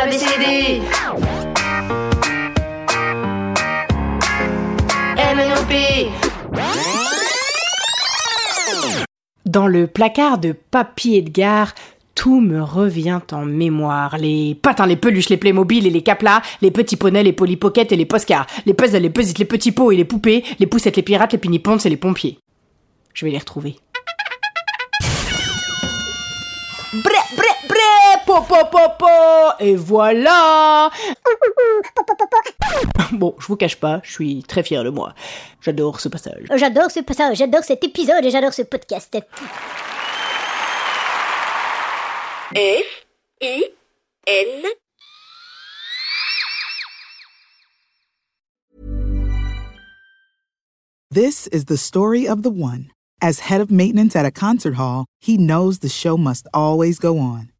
ABCD MNOP Dans le placard de Papy Edgar, tout me revient en mémoire. Les patins, les peluches, les Playmobil et les caplas, les petits poneys, les polypockets et les postcards, les puzzles, les puzzles, les petits pots et les poupées, les poussettes, les pirates, les piniponces et les pompiers. Je vais les retrouver. Et voilà Bon, je vous cache pas, je suis très fier de moi. J'adore ce passage. J'adore ce passage, j'adore cet épisode et j'adore ce podcast. F I N This is the story of the one. As head of maintenance at a concert hall, he knows the show must always go on.